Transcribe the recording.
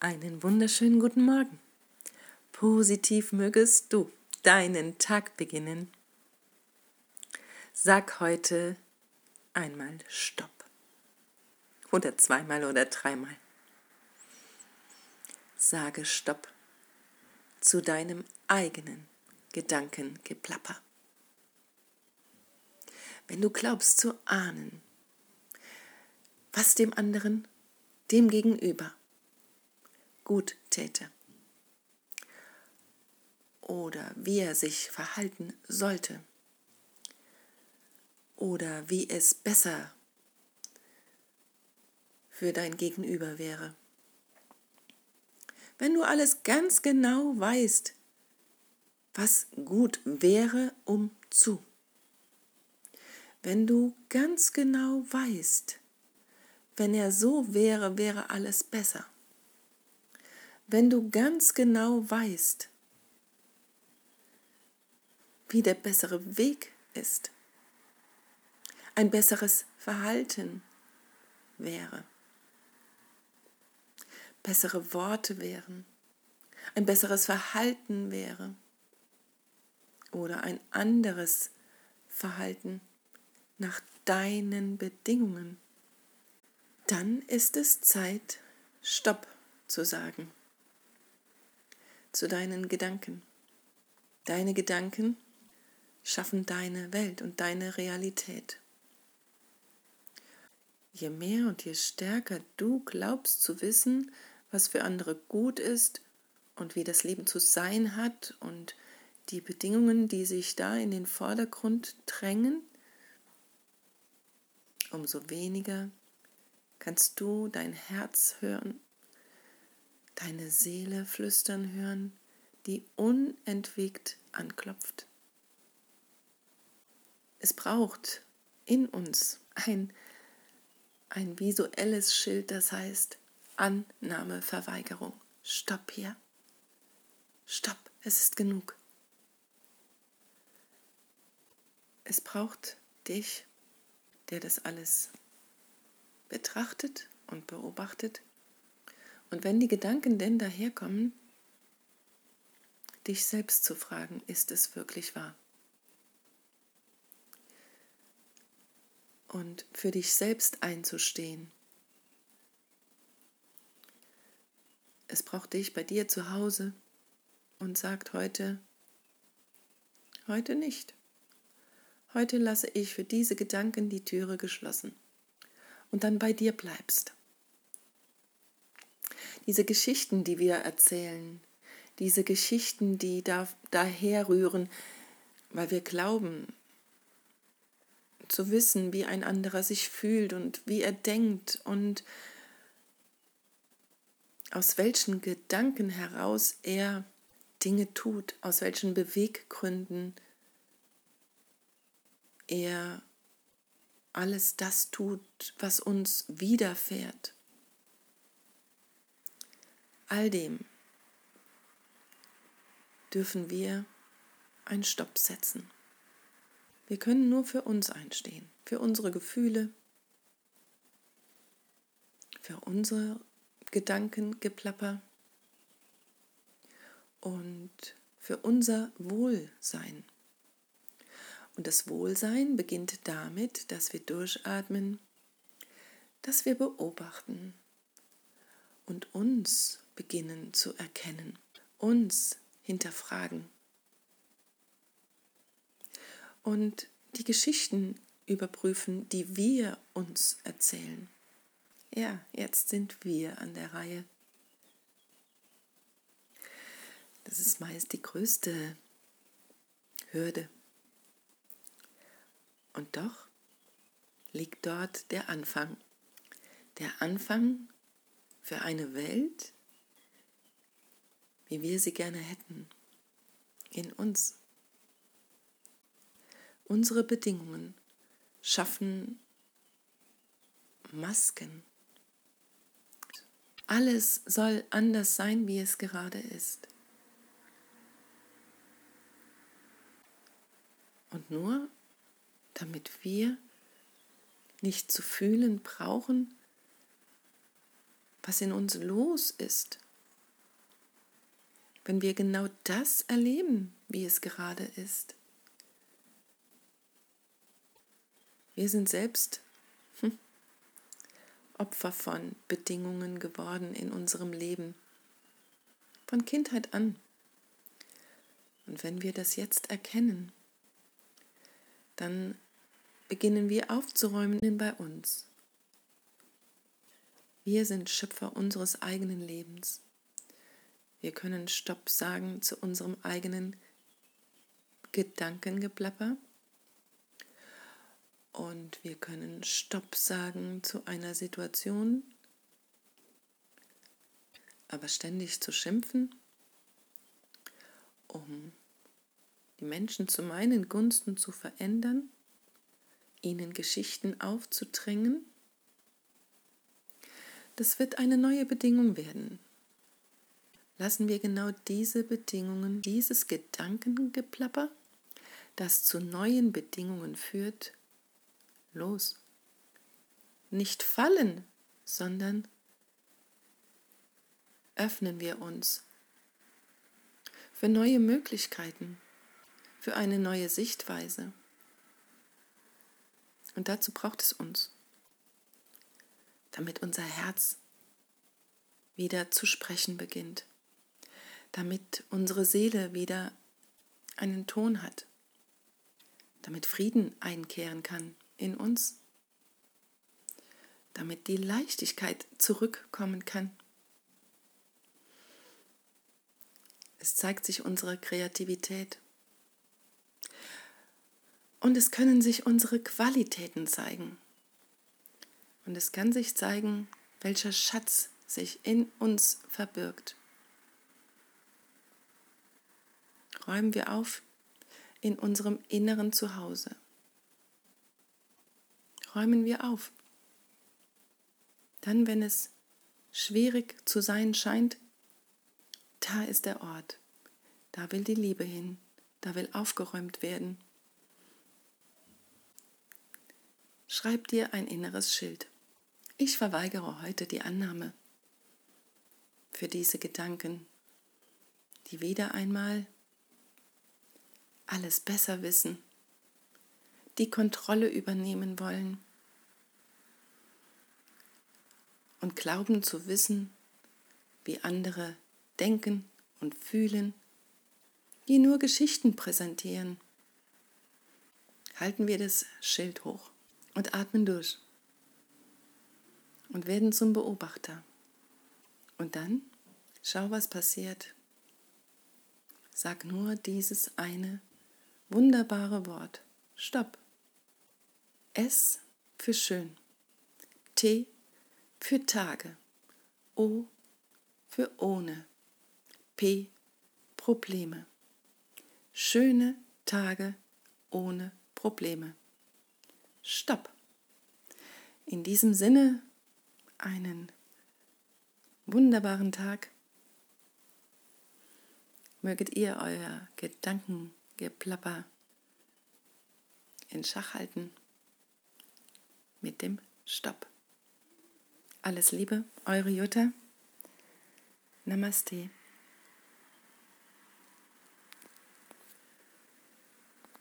Einen wunderschönen guten Morgen. Positiv mögest du deinen Tag beginnen. Sag heute einmal Stopp. Oder zweimal oder dreimal. Sage Stopp zu deinem eigenen Gedankengeplapper. Wenn du glaubst zu ahnen, was dem anderen, dem Gegenüber gut täte oder wie er sich verhalten sollte oder wie es besser für dein Gegenüber wäre. Wenn du alles ganz genau weißt, was gut wäre, um zu. Wenn du ganz genau weißt, wenn er so wäre, wäre alles besser wenn du ganz genau weißt, wie der bessere Weg ist, ein besseres Verhalten wäre, bessere Worte wären, ein besseres Verhalten wäre oder ein anderes Verhalten nach deinen Bedingungen, dann ist es Zeit, Stopp zu sagen zu deinen Gedanken. Deine Gedanken schaffen deine Welt und deine Realität. Je mehr und je stärker du glaubst zu wissen, was für andere gut ist und wie das Leben zu sein hat und die Bedingungen, die sich da in den Vordergrund drängen, umso weniger kannst du dein Herz hören deine Seele flüstern hören, die unentwegt anklopft. Es braucht in uns ein, ein visuelles Schild, das heißt Annahmeverweigerung. Stopp hier. Stopp, es ist genug. Es braucht dich, der das alles betrachtet und beobachtet und wenn die Gedanken denn daherkommen, dich selbst zu fragen, ist es wirklich wahr? Und für dich selbst einzustehen. Es braucht dich bei dir zu Hause und sagt heute, heute nicht. Heute lasse ich für diese Gedanken die Türe geschlossen und dann bei dir bleibst diese Geschichten, die wir erzählen, diese Geschichten, die da, daherrühren, weil wir glauben zu wissen, wie ein anderer sich fühlt und wie er denkt und aus welchen Gedanken heraus er Dinge tut, aus welchen Beweggründen er alles das tut, was uns widerfährt all dem dürfen wir einen Stopp setzen. Wir können nur für uns einstehen, für unsere Gefühle, für unsere Gedankengeplapper und für unser Wohlsein. Und das Wohlsein beginnt damit, dass wir durchatmen, dass wir beobachten und uns beginnen zu erkennen, uns hinterfragen und die Geschichten überprüfen, die wir uns erzählen. Ja, jetzt sind wir an der Reihe. Das ist meist die größte Hürde. Und doch liegt dort der Anfang. Der Anfang für eine Welt, wie wir sie gerne hätten, in uns. Unsere Bedingungen schaffen Masken. Alles soll anders sein, wie es gerade ist. Und nur damit wir nicht zu fühlen brauchen, was in uns los ist, wenn wir genau das erleben, wie es gerade ist. Wir sind selbst hm, Opfer von Bedingungen geworden in unserem Leben, von Kindheit an. Und wenn wir das jetzt erkennen, dann beginnen wir aufzuräumen bei uns. Wir sind Schöpfer unseres eigenen Lebens. Wir können Stopp sagen zu unserem eigenen Gedankengeplapper. Und wir können Stopp sagen zu einer Situation, aber ständig zu schimpfen, um die Menschen zu meinen Gunsten zu verändern, ihnen Geschichten aufzudrängen, das wird eine neue Bedingung werden lassen wir genau diese Bedingungen, dieses Gedankengeplapper, das zu neuen Bedingungen führt, los. Nicht fallen, sondern öffnen wir uns für neue Möglichkeiten, für eine neue Sichtweise. Und dazu braucht es uns, damit unser Herz wieder zu sprechen beginnt damit unsere Seele wieder einen Ton hat, damit Frieden einkehren kann in uns, damit die Leichtigkeit zurückkommen kann. Es zeigt sich unsere Kreativität. Und es können sich unsere Qualitäten zeigen. Und es kann sich zeigen, welcher Schatz sich in uns verbirgt. Räumen wir auf in unserem inneren Zuhause. Räumen wir auf. Dann, wenn es schwierig zu sein scheint, da ist der Ort. Da will die Liebe hin. Da will aufgeräumt werden. Schreib dir ein inneres Schild. Ich verweigere heute die Annahme für diese Gedanken, die wieder einmal alles besser wissen, die Kontrolle übernehmen wollen und glauben zu wissen, wie andere denken und fühlen, die nur Geschichten präsentieren. Halten wir das Schild hoch und atmen durch und werden zum Beobachter. Und dann schau, was passiert. Sag nur dieses eine wunderbare Wort. Stopp. S für schön. T für Tage. O für ohne. P Probleme. Schöne Tage ohne Probleme. Stopp. In diesem Sinne einen wunderbaren Tag. Möget ihr euer Gedanken Geplapper in Schach halten mit dem Stopp. Alles Liebe, eure Jutta. Namaste.